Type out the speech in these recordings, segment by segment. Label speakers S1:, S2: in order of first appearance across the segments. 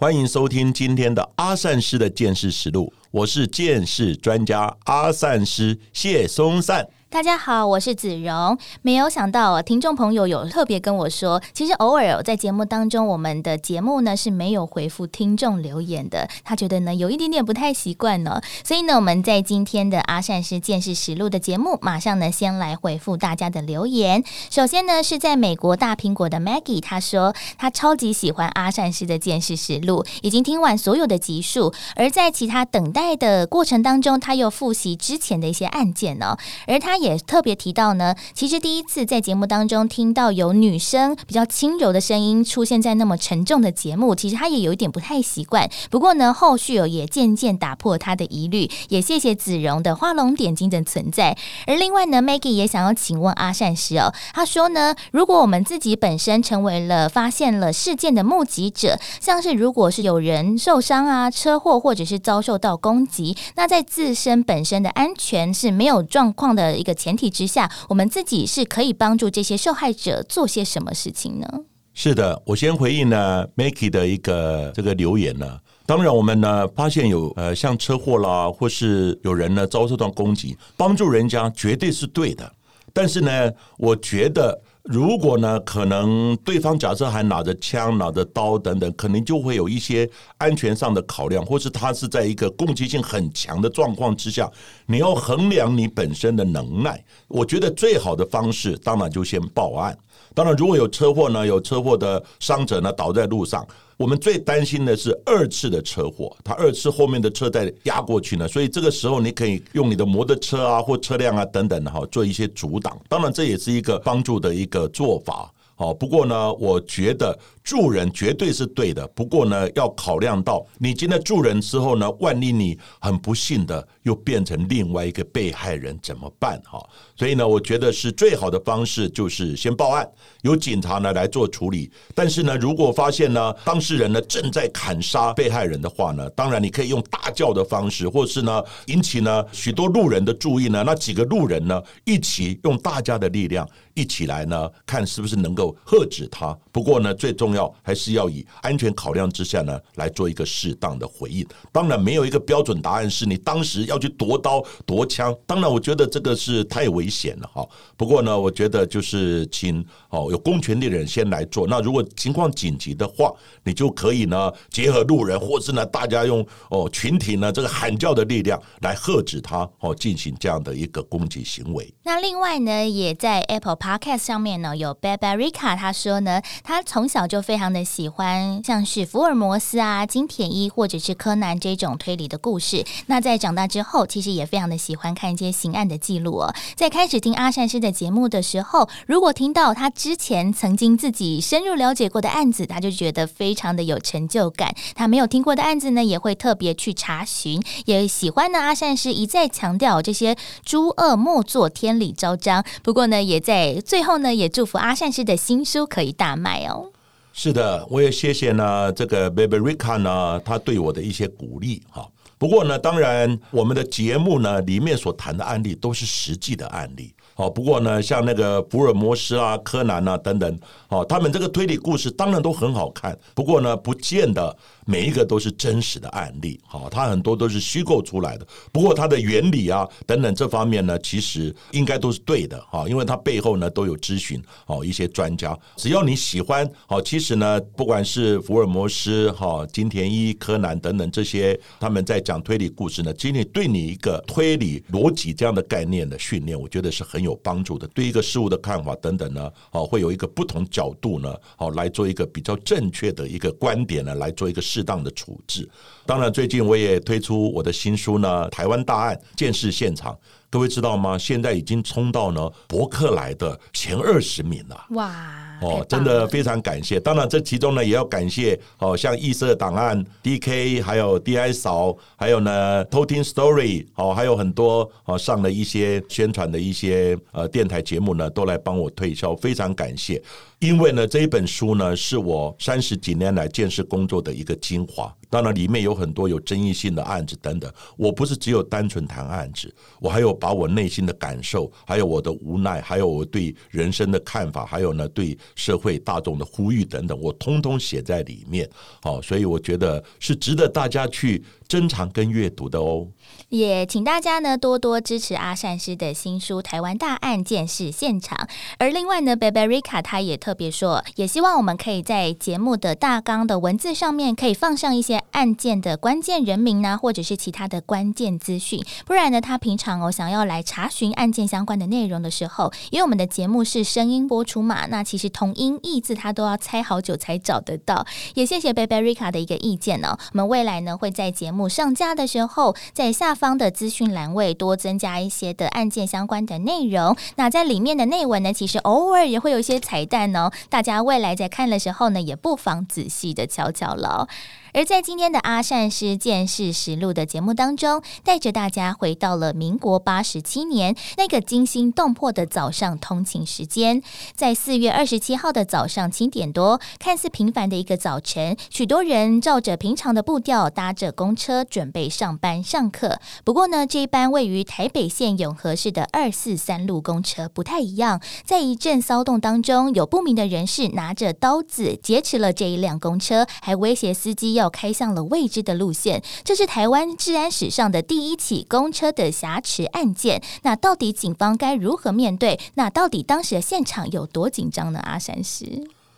S1: 欢迎收听今天的阿善师的见识实录，我是见识专家阿善师谢松善。
S2: 大家好，我是子荣。没有想到啊，听众朋友有特别跟我说，其实偶尔在节目当中，我们的节目呢是没有回复听众留言的。他觉得呢有一点点不太习惯呢，所以呢，我们在今天的阿善师见识实录的节目，马上呢先来回复大家的留言。首先呢是在美国大苹果的 Maggie，他说他超级喜欢阿善师的见识实录，已经听完所有的集数，而在其他等待的过程当中，他又复习之前的一些案件呢，而他。也特别提到呢，其实第一次在节目当中听到有女生比较轻柔的声音出现在那么沉重的节目，其实他也有一点不太习惯。不过呢，后续哦也渐渐打破他的疑虑，也谢谢子荣的画龙点睛的存在。而另外呢，Maggie 也想要请问阿善师哦，他说呢，如果我们自己本身成为了发现了事件的目击者，像是如果是有人受伤啊、车祸或者是遭受到攻击，那在自身本身的安全是没有状况的一的。前提之下，我们自己是可以帮助这些受害者做些什么事情呢？
S1: 是的，我先回应呢 m a k e 的一个这个留言呢。当然，我们呢发现有呃像车祸啦，或是有人呢遭受到攻击，帮助人家绝对是对的。但是呢，我觉得。如果呢，可能对方假设还拿着枪、拿着刀等等，可能就会有一些安全上的考量，或是他是在一个攻击性很强的状况之下，你要衡量你本身的能耐。我觉得最好的方式，当然就先报案。当然，如果有车祸呢，有车祸的伤者呢倒在路上。我们最担心的是二次的车祸，他二次后面的车在压过去呢，所以这个时候你可以用你的摩托车啊或车辆啊等等的哈做一些阻挡，当然这也是一个帮助的一个做法。好，不过呢，我觉得助人绝对是对的。不过呢，要考量到你今天助人之后呢，万一你很不幸的又变成另外一个被害人怎么办？哈，所以呢，我觉得是最好的方式就是先报案，由警察呢来做处理。但是呢，如果发现呢当事人呢正在砍杀被害人的话呢，当然你可以用大叫的方式，或是呢引起呢许多路人的注意呢，那几个路人呢一起用大家的力量。一起来呢，看是不是能够喝止他。不过呢，最重要要还是要以安全考量之下呢，来做一个适当的回应。当然，没有一个标准答案是你当时要去夺刀夺枪。当然，我觉得这个是太危险了哈。不过呢，我觉得就是请哦有公权力的人先来做。那如果情况紧急的话，你就可以呢结合路人，或是呢大家用哦群体呢这个喊叫的力量来喝止他哦进行这样的一个攻击行为。
S2: 那另外呢，也在 Apple。Podcast 上面呢有 b a b a r i c a 他说呢，他从小就非常的喜欢像是福尔摩斯啊、金田一或者是柯南这种推理的故事。那在长大之后，其实也非常的喜欢看一些刑案的记录哦。在开始听阿善师的节目的时候，如果听到他之前曾经自己深入了解过的案子，他就觉得非常的有成就感。他没有听过的案子呢，也会特别去查询，也喜欢呢。阿善师一再强调这些诸恶莫作，天理昭彰。不过呢，也在最后呢，也祝福阿善师的新书可以大卖哦。
S1: 是的，我也谢谢呢这个 Baby Rika 呢，他对我的一些鼓励哈。不过呢，当然我们的节目呢里面所谈的案例都是实际的案例。好，不过呢，像那个福尔摩斯啊、柯南啊等等，哦，他们这个推理故事当然都很好看。不过呢，不见得每一个都是真实的案例。好，它很多都是虚构出来的。不过它的原理啊等等这方面呢，其实应该都是对的。哈，因为它背后呢都有咨询哦一些专家。只要你喜欢，好，其实呢，不管是福尔摩斯、哈金田一、柯南等等这些，他们在讲推理故事呢，其实对你一个推理逻辑这样的概念的训练，我觉得是很有。帮助的，对一个事物的看法等等呢，哦，会有一个不同角度呢，哦，来做一个比较正确的一个观点呢，来做一个适当的处置。当然，最近我也推出我的新书呢，《台湾大案：见识现场》，各位知道吗？现在已经冲到呢伯克莱的前二十名了。
S2: 哇！
S1: 哦，真的非常感谢。当然，这其中呢也要感谢哦，像异色档案、DK，还有 DI 扫，还有呢偷听 Story，哦，还有很多哦上了一些宣传的一些呃电台节目呢，都来帮我推销，非常感谢。因为呢，这一本书呢，是我三十几年来见识工作的一个精华。当然，里面有很多有争议性的案子等等。我不是只有单纯谈案子，我还有把我内心的感受，还有我的无奈，还有我对人生的看法，还有呢对社会大众的呼吁等等，我通通写在里面。好，所以我觉得是值得大家去。珍藏跟阅读的哦，
S2: 也请大家呢多多支持阿善师的新书《台湾大案件事现场》。而另外呢，Barberica 他也特别说，也希望我们可以在节目的大纲的文字上面，可以放上一些案件的关键人名呢，或者是其他的关键资讯。不然呢，他平常哦想要来查询案件相关的内容的时候，因为我们的节目是声音播出嘛，那其实同音异字他都要猜好久才找得到。也谢谢 Barberica 的一个意见呢，我们未来呢会在节目。上架的时候，在下方的资讯栏位多增加一些的案件相关的内容。那在里面的内文呢，其实偶尔也会有一些彩蛋哦。大家未来在看的时候呢，也不妨仔细的瞧瞧了。而在今天的阿善师见识实录的节目当中，带着大家回到了民国八十七年那个惊心动魄的早上通勤时间。在四月二十七号的早上七点多，看似平凡的一个早晨，许多人照着平常的步调搭着公车准备上班上课。不过呢，这一班位于台北县永和市的二四三路公车不太一样，在一阵骚动当中，有不明的人士拿着刀子劫持了这一辆公车，还威胁司机。要开向了未知的路线，这是台湾治安史上的第一起公车的挟持案件。那到底警方该如何面对？那到底当时的现场有多紧张呢？阿山师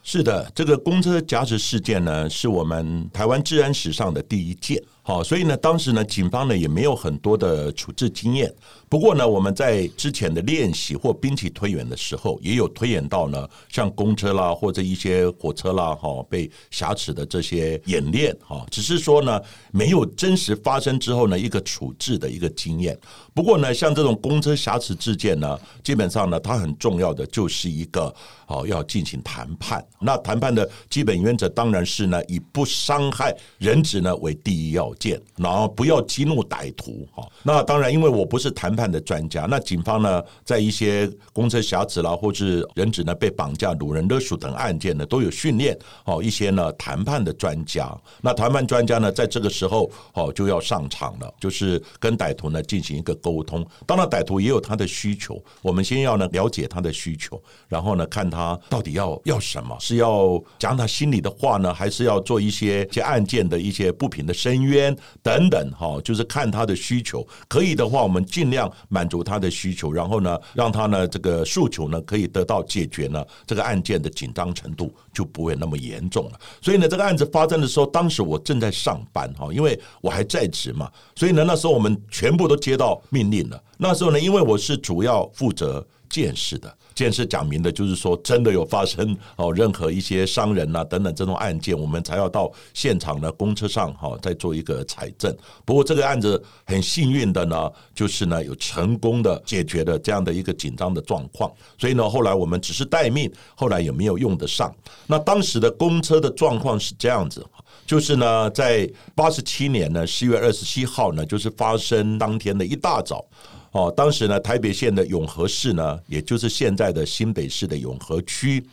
S1: 是的，这个公车挟持事件呢，是我们台湾治安史上的第一件。好，所以呢，当时呢，警方呢也没有很多的处置经验。不过呢，我们在之前的练习或兵棋推演的时候，也有推演到呢，像公车啦或者一些火车啦，哈，被挟持的这些演练，哈，只是说呢，没有真实发生之后呢，一个处置的一个经验。不过呢，像这种公车挟持事件呢，基本上呢，它很重要的就是一个哦，要进行谈判。那谈判的基本原则当然是呢，以不伤害人质呢为第一要件，然后不要激怒歹徒，哈。那当然，因为我不是谈判。判的专家，那警方呢，在一些公车瑕疵啦，或是人质呢被绑架、掳人勒赎等案件呢，都有训练哦一些呢谈判的专家。那谈判专家呢，在这个时候哦就要上场了，就是跟歹徒呢进行一个沟通。当然，歹徒也有他的需求，我们先要呢了解他的需求，然后呢看他到底要要什么，是要讲他心里的话呢，还是要做一些些案件的一些不平的申冤等等哈，就是看他的需求。可以的话，我们尽量。满足他的需求，然后呢，让他呢这个诉求呢可以得到解决呢，这个案件的紧张程度就不会那么严重了。所以呢，这个案子发生的时候，当时我正在上班哈，因为我还在职嘛，所以呢，那时候我们全部都接到命令了。那时候呢，因为我是主要负责监视的。件事讲明的，就是说真的有发生哦，任何一些伤人呐等等这种案件，我们才要到现场的，公车上哈再做一个采证。不过这个案子很幸运的呢，就是呢有成功的解决了这样的一个紧张的状况。所以呢，后来我们只是待命，后来也没有用得上。那当时的公车的状况是这样子，就是呢，在八十七年呢十月二十七号呢，就是发生当天的一大早。哦，当时呢，台北县的永和市呢，也就是现在的新北市的永和区，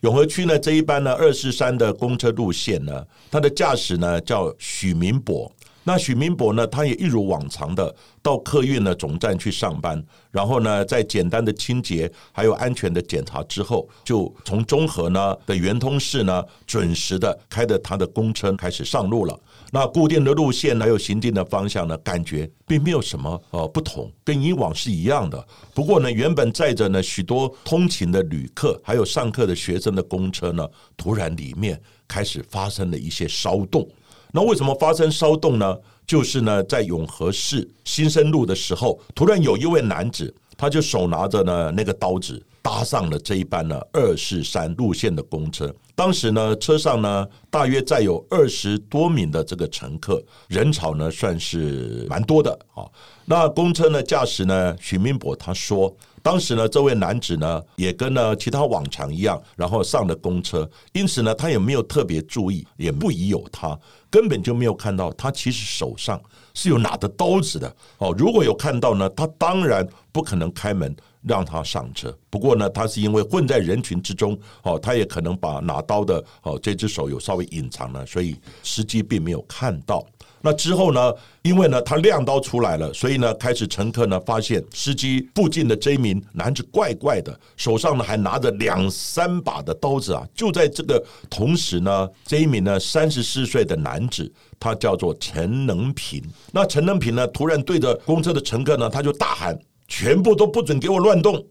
S1: 永和区呢这一班呢二四三的公车路线呢，它的驾驶呢叫许明博。那许明博呢，他也一如往常的到客运的总站去上班，然后呢，在简单的清洁还有安全的检查之后，就从中和呢的圆通市呢，准时的开着他的公车开始上路了。那固定的路线还有行进的方向呢，感觉并没有什么呃不同，跟以往是一样的。不过呢，原本载着呢许多通勤的旅客还有上课的学生的公车呢，突然里面开始发生了一些骚动。那为什么发生骚动呢？就是呢，在永和市新生路的时候，突然有一位男子，他就手拿着呢那个刀子，搭上了这一班呢二四三路线的公车。当时呢，车上呢大约载有二十多名的这个乘客，人潮呢算是蛮多的啊。那公车呢驾驶呢许明博他说，当时呢这位男子呢也跟呢其他往常一样，然后上了公车，因此呢他也没有特别注意，也不疑有他，根本就没有看到他其实手上是有拿着刀子的哦。如果有看到呢，他当然不可能开门。让他上车。不过呢，他是因为混在人群之中，哦，他也可能把拿刀的哦这只手有稍微隐藏了，所以司机并没有看到。那之后呢，因为呢他亮刀出来了，所以呢开始乘客呢发现司机附近的这一名男子怪怪的，手上呢还拿着两三把的刀子啊。就在这个同时呢，这一名呢三十四岁的男子，他叫做陈能平。那陈能平呢突然对着公车的乘客呢，他就大喊。全部都不准给我乱动！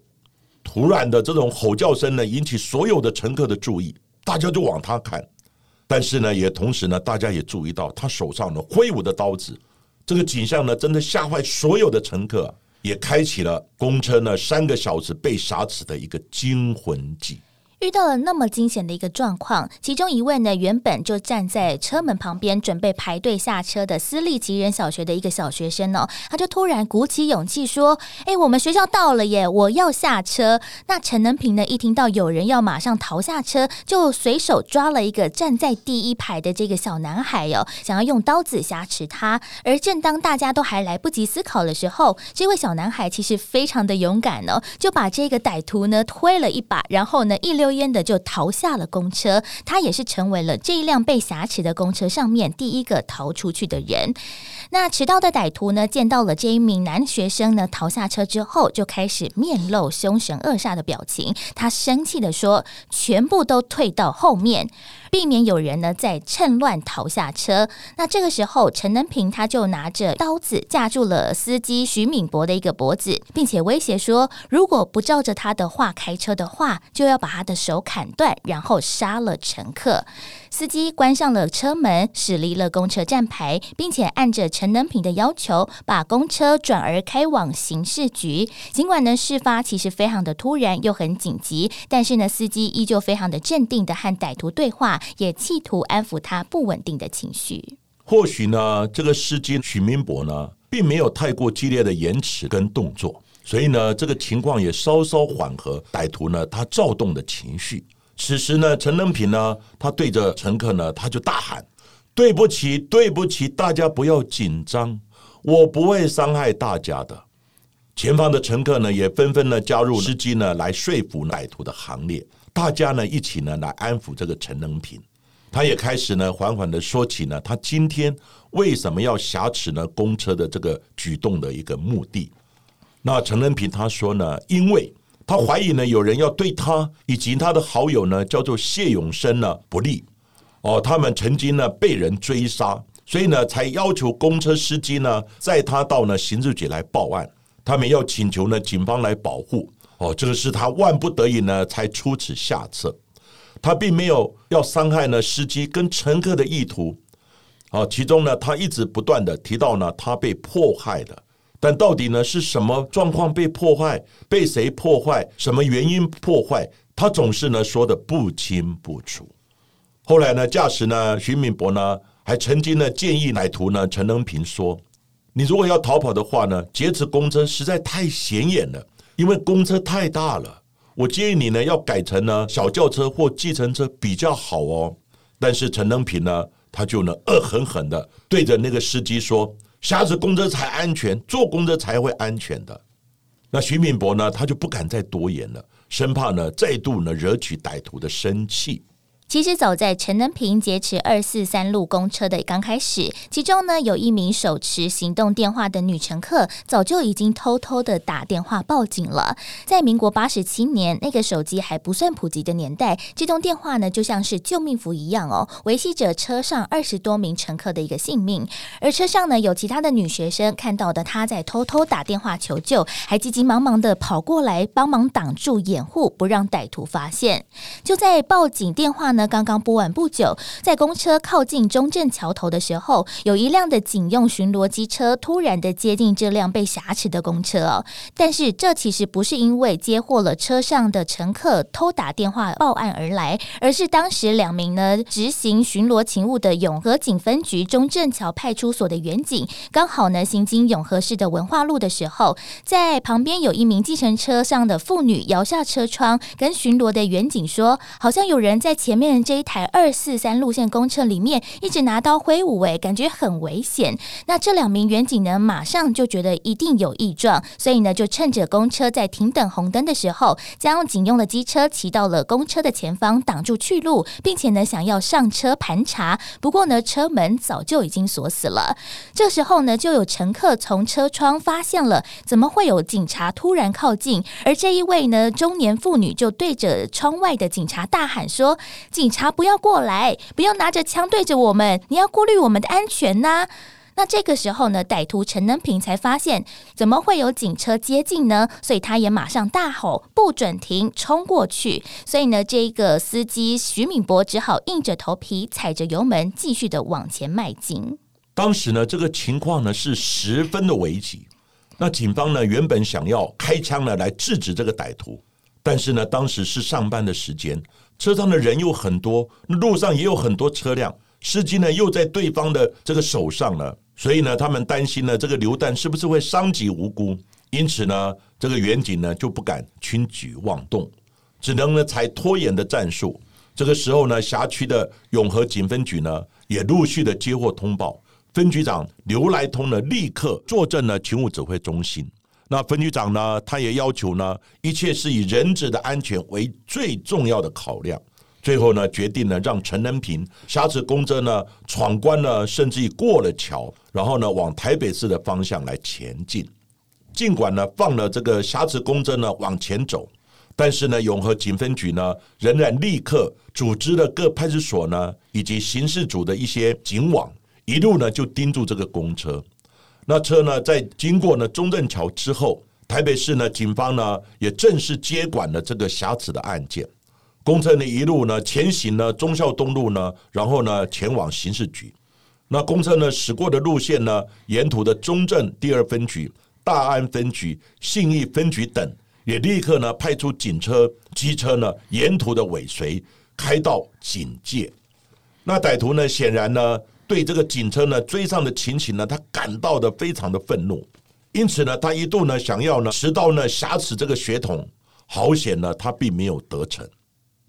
S1: 突然的这种吼叫声呢，引起所有的乘客的注意，大家就往他看。但是呢，也同时呢，大家也注意到他手上呢挥舞的刀子。这个景象呢，真的吓坏所有的乘客，也开启了公车呢三个小时被杀持的一个惊魂记。
S2: 遇到了那么惊险的一个状况，其中一位呢，原本就站在车门旁边准备排队下车的私立吉人小学的一个小学生呢，他就突然鼓起勇气说：“哎，我们学校到了耶，我要下车。”那陈能平呢，一听到有人要马上逃下车，就随手抓了一个站在第一排的这个小男孩哟，想要用刀子挟持他。而正当大家都还来不及思考的时候，这位小男孩其实非常的勇敢哦，就把这个歹徒呢推了一把，然后呢一溜。抽烟的就逃下了公车，他也是成为了这一辆被挟持的公车上面第一个逃出去的人。那持刀的歹徒呢，见到了这一名男学生呢逃下车之后，就开始面露凶神恶煞的表情。他生气的说：“全部都退到后面。”避免有人呢在趁乱逃下车。那这个时候，陈能平他就拿着刀子架住了司机徐敏博的一个脖子，并且威胁说，如果不照着他的话开车的话，就要把他的手砍断，然后杀了乘客。司机关上了车门，驶离了公车站牌，并且按着陈能平的要求，把公车转而开往刑事局。尽管呢，事发其实非常的突然又很紧急，但是呢，司机依旧非常的镇定的和歹徒对话，也企图安抚他不稳定的情绪。
S1: 或许呢，这个司机许明博呢，并没有太过激烈的言辞跟动作，所以呢，这个情况也稍稍缓和歹徒呢他躁动的情绪。此时呢，陈能平呢，他对着乘客呢，他就大喊：“对不起，对不起，大家不要紧张，我不会伤害大家的。”前方的乘客呢，也纷纷呢加入司机呢来说服歹徒的行列，大家呢一起呢来安抚这个陈能平。他也开始呢缓缓的说起呢，他今天为什么要挟持呢公车的这个举动的一个目的。那陈仁平他说呢，因为。他怀疑呢，有人要对他以及他的好友呢，叫做谢永生呢不利。哦，他们曾经呢被人追杀，所以呢才要求公车司机呢载他到呢刑事局来报案。他们要请求呢警方来保护。哦，这个是他万不得已呢才出此下策。他并没有要伤害呢司机跟乘客的意图。啊，其中呢他一直不断的提到呢他被迫害的。但到底呢是什么状况被破坏？被谁破坏？什么原因破坏？他总是呢说的不清不楚。后来呢，驾驶呢徐敏博呢还曾经呢建议歹徒呢陈能平说：“你如果要逃跑的话呢，劫持公车实在太显眼了，因为公车太大了。我建议你呢要改成呢小轿车或计程车比较好哦。”但是陈能平呢，他就呢恶狠狠的对着那个司机说。瞎子公车才安全，坐公车才会安全的。那徐敏博呢，他就不敢再多言了，生怕呢再度呢惹起歹徒的生气。
S2: 其实早在陈能平劫持二四三路公车的刚开始，其中呢有一名手持行动电话的女乘客，早就已经偷偷的打电话报警了。在民国八十七年，那个手机还不算普及的年代，这通电话呢就像是救命符一样哦，维系着车上二十多名乘客的一个性命。而车上呢有其他的女学生看到的她在偷偷打电话求救，还急急忙忙的跑过来帮忙挡住掩护，不让歹徒发现。就在报警电话。刚刚播完不久，在公车靠近中正桥头的时候，有一辆的警用巡逻机车突然的接近这辆被挟持的公车哦。但是这其实不是因为接获了车上的乘客偷打电话报案而来，而是当时两名呢执行巡逻勤务的永和警分局中正桥派出所的员警，刚好呢行经永和市的文化路的时候，在旁边有一名计程车上的妇女摇下车窗，跟巡逻的员警说，好像有人在前面这一台二四三路线公车里面一直拿刀挥舞，哎，感觉很危险。那这两名远警呢，马上就觉得一定有异状，所以呢，就趁着公车在停等红灯的时候，将警用的机车骑到了公车的前方，挡住去路，并且呢，想要上车盘查。不过呢，车门早就已经锁死了。这时候呢，就有乘客从车窗发现了，怎么会有警察突然靠近？而这一位呢，中年妇女就对着窗外的警察大喊说：“警察不要过来，不要拿着枪对着我们，你要顾虑我们的安全呐！”那这个时候呢，歹徒陈能平才发现怎么会有警车接近呢？所以他也马上大吼：“不准停！”冲过去。所以呢，这个司机徐敏博只好硬着头皮踩着油门，继续的往前迈进。
S1: 当时呢，这个情况呢是十分的危急。那警方呢原本想要开枪呢来制止这个歹徒，但是呢，当时是上班的时间，车上的人又很多，路上也有很多车辆，司机呢又在对方的这个手上呢。所以呢，他们担心呢，这个流弹是不是会伤及无辜？因此呢，这个远警呢就不敢轻举妄动，只能呢采拖延的战术。这个时候呢，辖区的永和警分局呢也陆续的接获通报，分局长刘来通呢立刻坐镇了勤务指挥中心。那分局长呢，他也要求呢，一切是以人质的安全为最重要的考量。最后呢，决定呢，让陈能平挟持公车呢闯关呢，甚至于过了桥，然后呢，往台北市的方向来前进。尽管呢，放了这个挟持公车呢往前走，但是呢，永和警分局呢，仍然立刻组织了各派出所呢以及刑事组的一些警网，一路呢就盯住这个公车。那车呢，在经过呢中正桥之后，台北市呢警方呢也正式接管了这个瑕疵的案件。公车呢一路呢前行呢忠孝东路呢，然后呢前往刑事局。那公车呢驶过的路线呢，沿途的中正第二分局、大安分局、信义分局等，也立刻呢派出警车、机车呢沿途的尾随，开道警戒。那歹徒呢显然呢对这个警车呢追上的情形呢，他感到的非常的愤怒，因此呢他一度呢想要呢持刀呢挟持这个血统，好险呢他并没有得逞。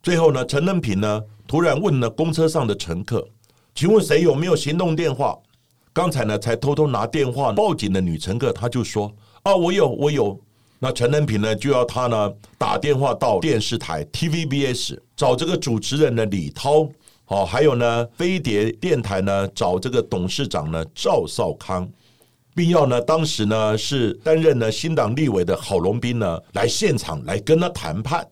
S1: 最后呢，陈仁平呢突然问了公车上的乘客：“请问谁有没有行动电话？”刚才呢才偷偷拿电话报警的女乘客，她就说：“啊，我有，我有。”那陈仁平呢就要他呢打电话到电视台 TVBS 找这个主持人的李涛，哦，还有呢飞碟电台呢找这个董事长呢赵少康，并要呢当时呢是担任呢新党立委的郝龙斌呢来现场来跟他谈判。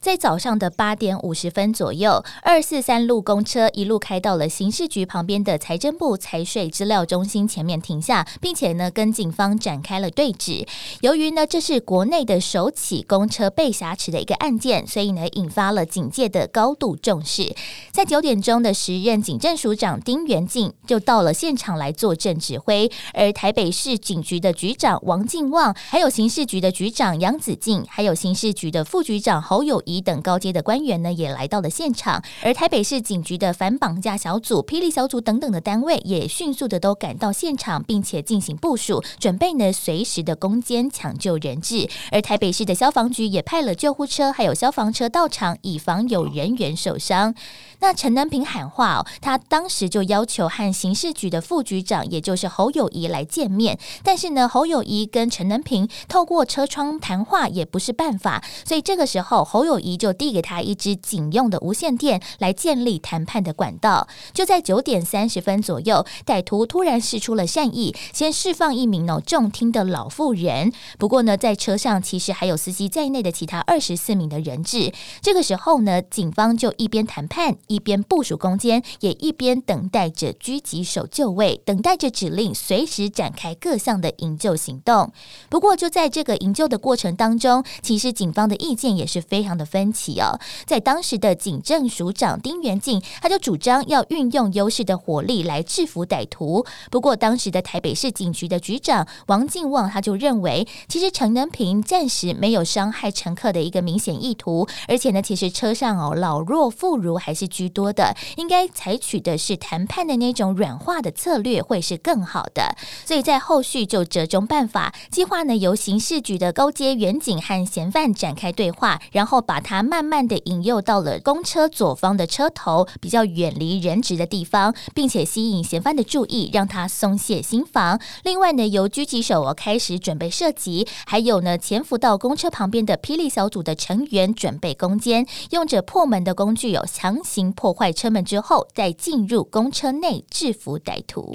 S2: 在早上的八点五十分左右，二四三路公车一路开到了刑事局旁边的财政部财税资料中心前面停下，并且呢跟警方展开了对峙。由于呢这是国内的首起公车被挟持的一个案件，所以呢引发了警界的高度重视。在九点钟的时任警政署长丁元进就到了现场来坐镇指挥，而台北市警局的局长王进旺，还有刑事局的局长杨子敬，还有刑事局的副局长侯友。乙等高阶的官员呢，也来到了现场，而台北市警局的反绑架小组、霹雳小组等等的单位，也迅速的都赶到现场，并且进行部署，准备呢随时的攻坚抢救人质。而台北市的消防局也派了救护车，还有消防车到场，以防有人员受伤。那陈南平喊话，他当时就要求和刑事局的副局长，也就是侯友谊来见面。但是呢，侯友谊跟陈南平透过车窗谈话也不是办法，所以这个时候侯友谊就递给他一支警用的无线电，来建立谈判的管道。就在九点三十分左右，歹徒突然示出了善意，先释放一名呢重听的老妇人。不过呢，在车上其实还有司机在内的其他二十四名的人质。这个时候呢，警方就一边谈判。一边部署攻坚，也一边等待着狙击手就位，等待着指令，随时展开各项的营救行动。不过，就在这个营救的过程当中，其实警方的意见也是非常的分歧哦。在当时的警政署长丁元敬，他就主张要运用优势的火力来制服歹徒。不过，当时的台北市警局的局长王进旺他就认为，其实陈能平暂时没有伤害乘客的一个明显意图，而且呢，其实车上哦老弱妇孺还是居多的，应该采取的是谈判的那种软化的策略会是更好的。所以在后续就折中办法，计划呢由刑事局的高阶员警和嫌犯展开对话，然后把把他慢慢的引诱到了公车左方的车头，比较远离人质的地方，并且吸引嫌犯的注意，让他松懈心防。另外呢，由狙击手哦开始准备射击，还有呢潜伏到公车旁边的霹雳小组的成员准备攻坚，用着破门的工具有强行破坏车门之后，再进入公车内制服歹徒。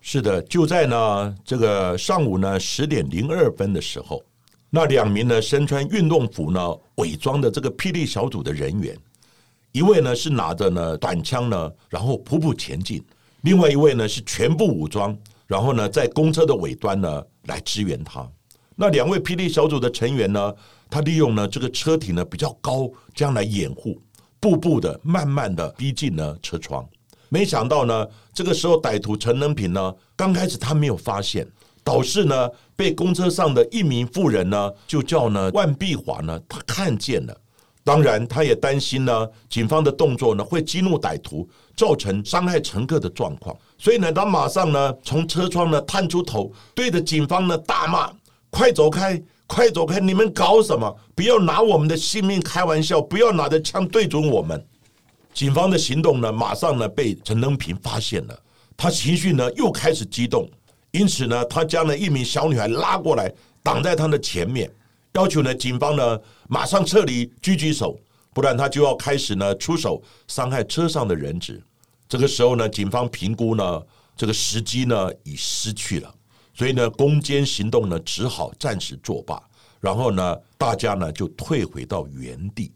S1: 是的，就在呢这个上午呢十点零二分的时候，那两名呢身穿运动服呢伪装的这个霹雳小组的人员，一位呢是拿着呢短枪呢，然后匍匐前进；另外一位呢是全部武装，然后呢在公车的尾端呢来支援他。那两位霹雳小组的成员呢，他利用呢这个车体呢比较高，这样来掩护，步步的慢慢的逼近呢车窗。没想到呢，这个时候歹徒陈能平呢，刚开始他没有发现，导致呢被公车上的一名妇人呢，就叫呢万碧华呢，他看见了。当然，他也担心呢，警方的动作呢会激怒歹徒，造成伤害乘客的状况。所以呢，他马上呢从车窗呢探出头，对着警方呢大骂：“快走开，快走开！你们搞什么？不要拿我们的性命开玩笑！不要拿着枪对准我们！”警方的行动呢，马上呢被陈登平发现了，他情绪呢又开始激动，因此呢，他将了一名小女孩拉过来，挡在他的前面，要求呢警方呢马上撤离狙击手，不然他就要开始呢出手伤害车上的人质。这个时候呢，警方评估呢这个时机呢已失去了，所以呢攻坚行动呢只好暂时作罢，然后呢大家呢就退回到原地。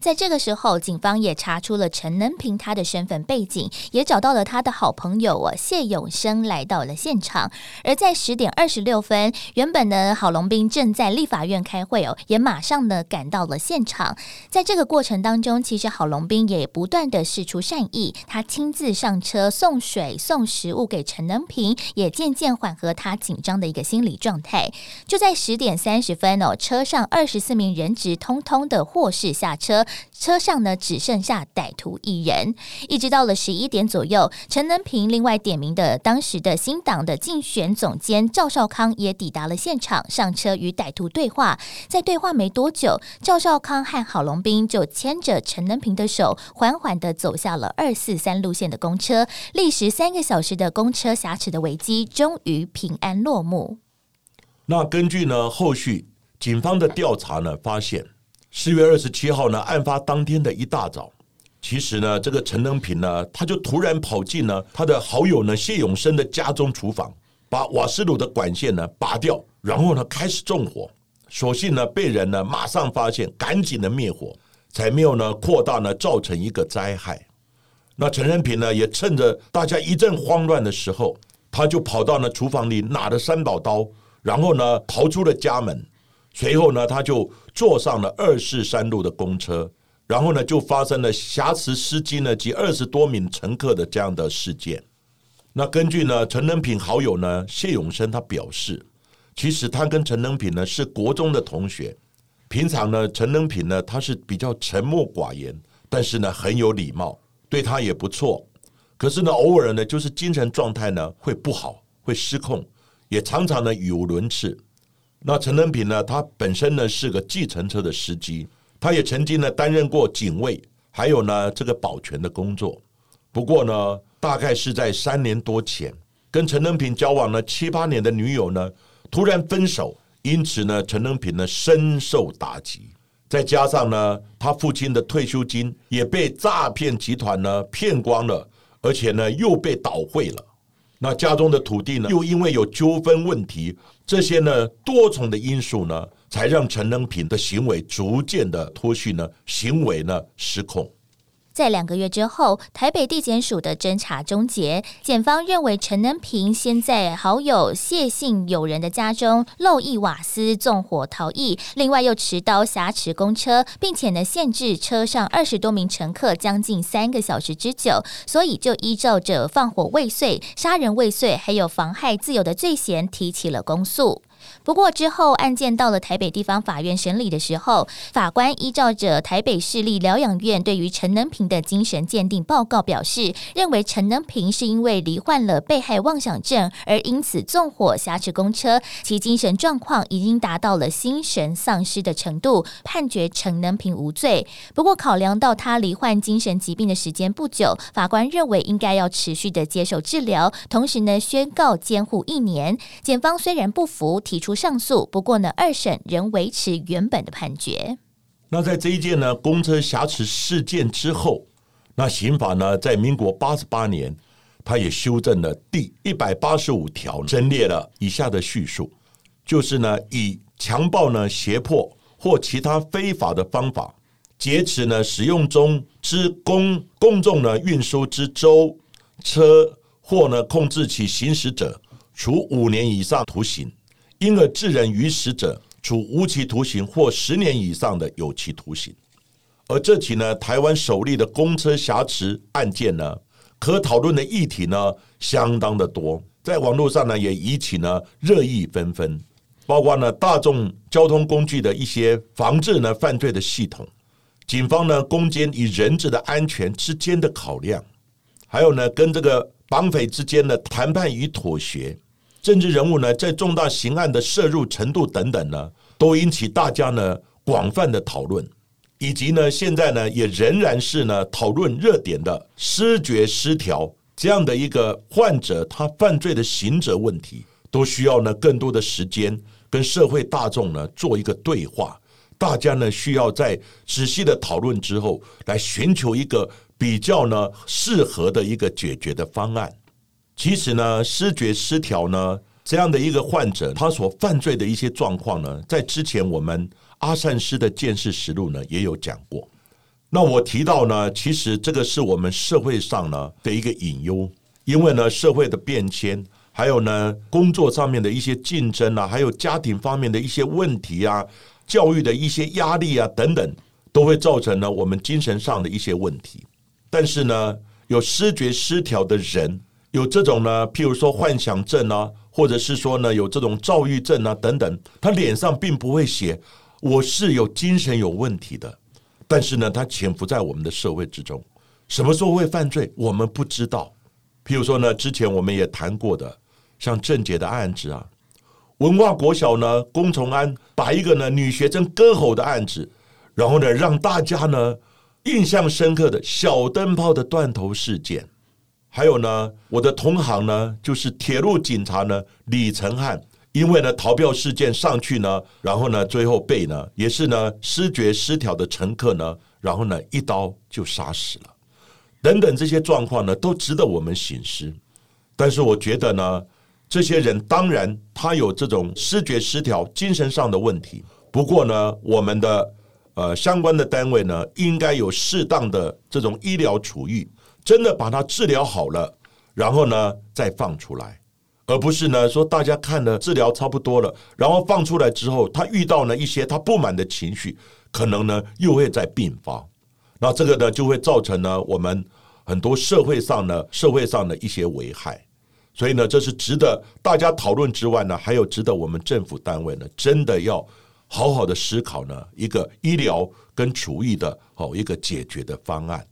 S2: 在这个时候，警方也查出了陈能平他的身份背景，也找到了他的好朋友哦谢永生来到了现场。而在十点二十六分，原本呢郝龙斌正在立法院开会哦，也马上呢赶到了现场。在这个过程当中，其实郝龙斌也不断的示出善意，他亲自上车送水送食物给陈能平，也渐渐缓和他紧张的一个心理状态。就在十点三十分哦，车上二十四名人质通通的获释下车。车上呢只剩下歹徒一人，一直到了十一点左右，陈能平另外点名的当时的新党的竞选总监赵少康也抵达了现场，上车与歹徒对话。在对话没多久，赵少康和郝龙斌就牵着陈能平的手，缓缓的走下了二四三路线的公车。历时三个小时的公车挟持的危机，终于平安落幕。
S1: 那根据呢后续警方的调查呢，发现。四月二十七号呢，案发当天的一大早，其实呢，这个陈能平呢，他就突然跑进了他的好友呢谢永生的家中厨房，把瓦斯炉的管线呢拔掉，然后呢开始纵火。所幸呢被人呢马上发现，赶紧的灭火，才没有呢扩大呢造成一个灾害。那陈仁平呢也趁着大家一阵慌乱的时候，他就跑到了厨房里拿着三宝刀，然后呢逃出了家门。随后呢，他就坐上了二四三路的公车，然后呢，就发生了挟持司机呢及二十多名乘客的这样的事件。那根据呢陈能品好友呢谢永生他表示，其实他跟陈能品呢是国中的同学，平常呢陈能品呢他是比较沉默寡言，但是呢很有礼貌，对他也不错。可是呢偶尔呢就是精神状态呢会不好，会失控，也常常呢语无伦次。那陈能平呢？他本身呢是个计程车的司机，他也曾经呢担任过警卫，还有呢这个保全的工作。不过呢，大概是在三年多前，跟陈能平交往了七八年的女友呢突然分手，因此呢陈能平呢深受打击。再加上呢他父亲的退休金也被诈骗集团呢骗光了，而且呢又被倒汇了。那家中的土地呢又因为有纠纷问题。这些呢多重的因素呢，才让陈能平的行为逐渐的脱序呢，行为呢失控。
S2: 在两个月之后，台北地检署的侦查终结，检方认为陈能平先在好友谢姓友人的家中漏一瓦斯纵火逃逸，另外又持刀挟持公车，并且呢限制车上二十多名乘客将近三个小时之久，所以就依照着放火未遂、杀人未遂，还有妨害自由的罪嫌提起了公诉。不过之后案件到了台北地方法院审理的时候，法官依照着台北市立疗养院对于陈能平的精神鉴定报告表示，认为陈能平是因为罹患了被害妄想症而因此纵火挟持公车，其精神状况已经达到了心神丧失的程度，判决陈能平无罪。不过考量到他罹患精神疾病的时间不久，法官认为应该要持续的接受治疗，同时呢宣告监护一年。检方虽然不服提。提出上诉，不过呢，二审仍维持原本的判决。
S1: 那在这一件呢公车瑕疵事件之后，那刑法呢在民国八十八年，它也修正了第一百八十五条，增列了以下的叙述，就是呢以强暴呢胁迫或其他非法的方法劫持呢使用中之公公众呢运输之舟车或呢控制其行驶者，处五年以上徒刑。因而致人于死者，处无期徒刑或十年以上的有期徒刑。而这起呢，台湾首例的公车挟持案件呢，可讨论的议题呢，相当的多，在网络上呢，也引起呢热议纷纷。包括呢，大众交通工具的一些防治呢犯罪的系统，警方呢攻坚与人质的安全之间的考量，还有呢，跟这个绑匪之间的谈判与妥协。政治人物呢，在重大刑案的涉入程度等等呢，都引起大家呢广泛的讨论，以及呢，现在呢也仍然是呢讨论热点的失觉失调这样的一个患者，他犯罪的刑责问题，都需要呢更多的时间跟社会大众呢做一个对话，大家呢需要在仔细的讨论之后，来寻求一个比较呢适合的一个解决的方案。其实呢，失觉失调呢，这样的一个患者，他所犯罪的一些状况呢，在之前我们阿善师的见识实录呢也有讲过。那我提到呢，其实这个是我们社会上呢的一个隐忧，因为呢社会的变迁，还有呢工作上面的一些竞争啊，还有家庭方面的一些问题啊，教育的一些压力啊等等，都会造成呢我们精神上的一些问题。但是呢，有失觉失调的人。有这种呢，譬如说幻想症啊，或者是说呢有这种躁郁症啊等等，他脸上并不会写我是有精神有问题的，但是呢，他潜伏在我们的社会之中，什么时候会犯罪，我们不知道。譬如说呢，之前我们也谈过的，像郑杰的案子啊，文化国小呢，龚崇安把一个呢女学生割喉的案子，然后呢让大家呢印象深刻的小灯泡的断头事件。还有呢，我的同行呢，就是铁路警察呢，李成汉，因为呢逃票事件上去呢，然后呢最后被呢也是呢失觉失调的乘客呢，然后呢一刀就杀死了，等等这些状况呢，都值得我们醒思。但是我觉得呢，这些人当然他有这种失觉失调、精神上的问题，不过呢，我们的呃相关的单位呢，应该有适当的这种医疗处遇。真的把它治疗好了，然后呢再放出来，而不是呢说大家看了治疗差不多了，然后放出来之后，他遇到了一些他不满的情绪，可能呢又会再并发，那这个呢就会造成呢我们很多社会上呢社会上的一些危害，所以呢这是值得大家讨论之外呢，还有值得我们政府单位呢真的要好好的思考呢一个医疗跟厨艺的好一个解决的方案。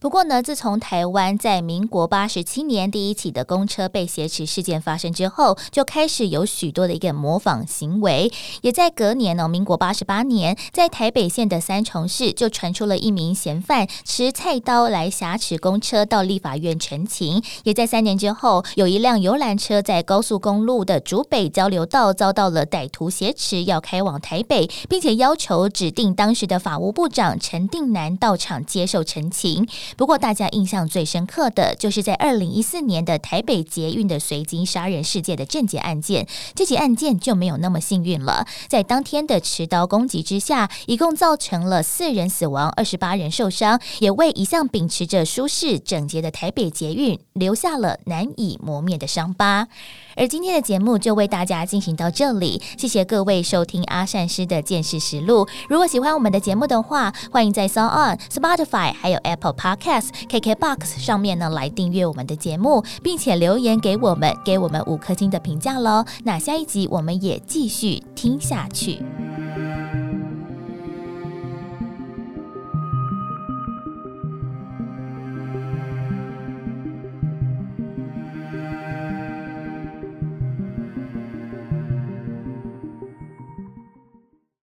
S2: 不过呢，自从台湾在民国八十七年第一起的公车被挟持事件发生之后，就开始有许多的一个模仿行为。也在隔年呢，民国八十八年，在台北县的三重市就传出了一名嫌犯持菜刀来挟持公车到立法院陈情。也在三年之后，有一辆游览车在高速公路的竹北交流道遭到了歹徒挟持，要开往台北，并且要求指定当时的法务部长陈定南到场接受陈情。不过大家印象最深刻的就是在二零一四年的台北捷运的随机杀人事件的症结案件，这起案件就没有那么幸运了，在当天的持刀攻击之下，一共造成了四人死亡，二十八人受伤，也为一向秉持着舒适整洁的台北捷运留下了难以磨灭的伤疤。而今天的节目就为大家进行到这里，谢谢各位收听阿善师的见识实录。如果喜欢我们的节目的话，欢迎在 s o n、Spotify 还有 Apple Park Podcast、KKBox 上面呢来订阅我们的节目，并且留言给我们，给我们五颗星的评价喽。那下一集我们也继续听下去。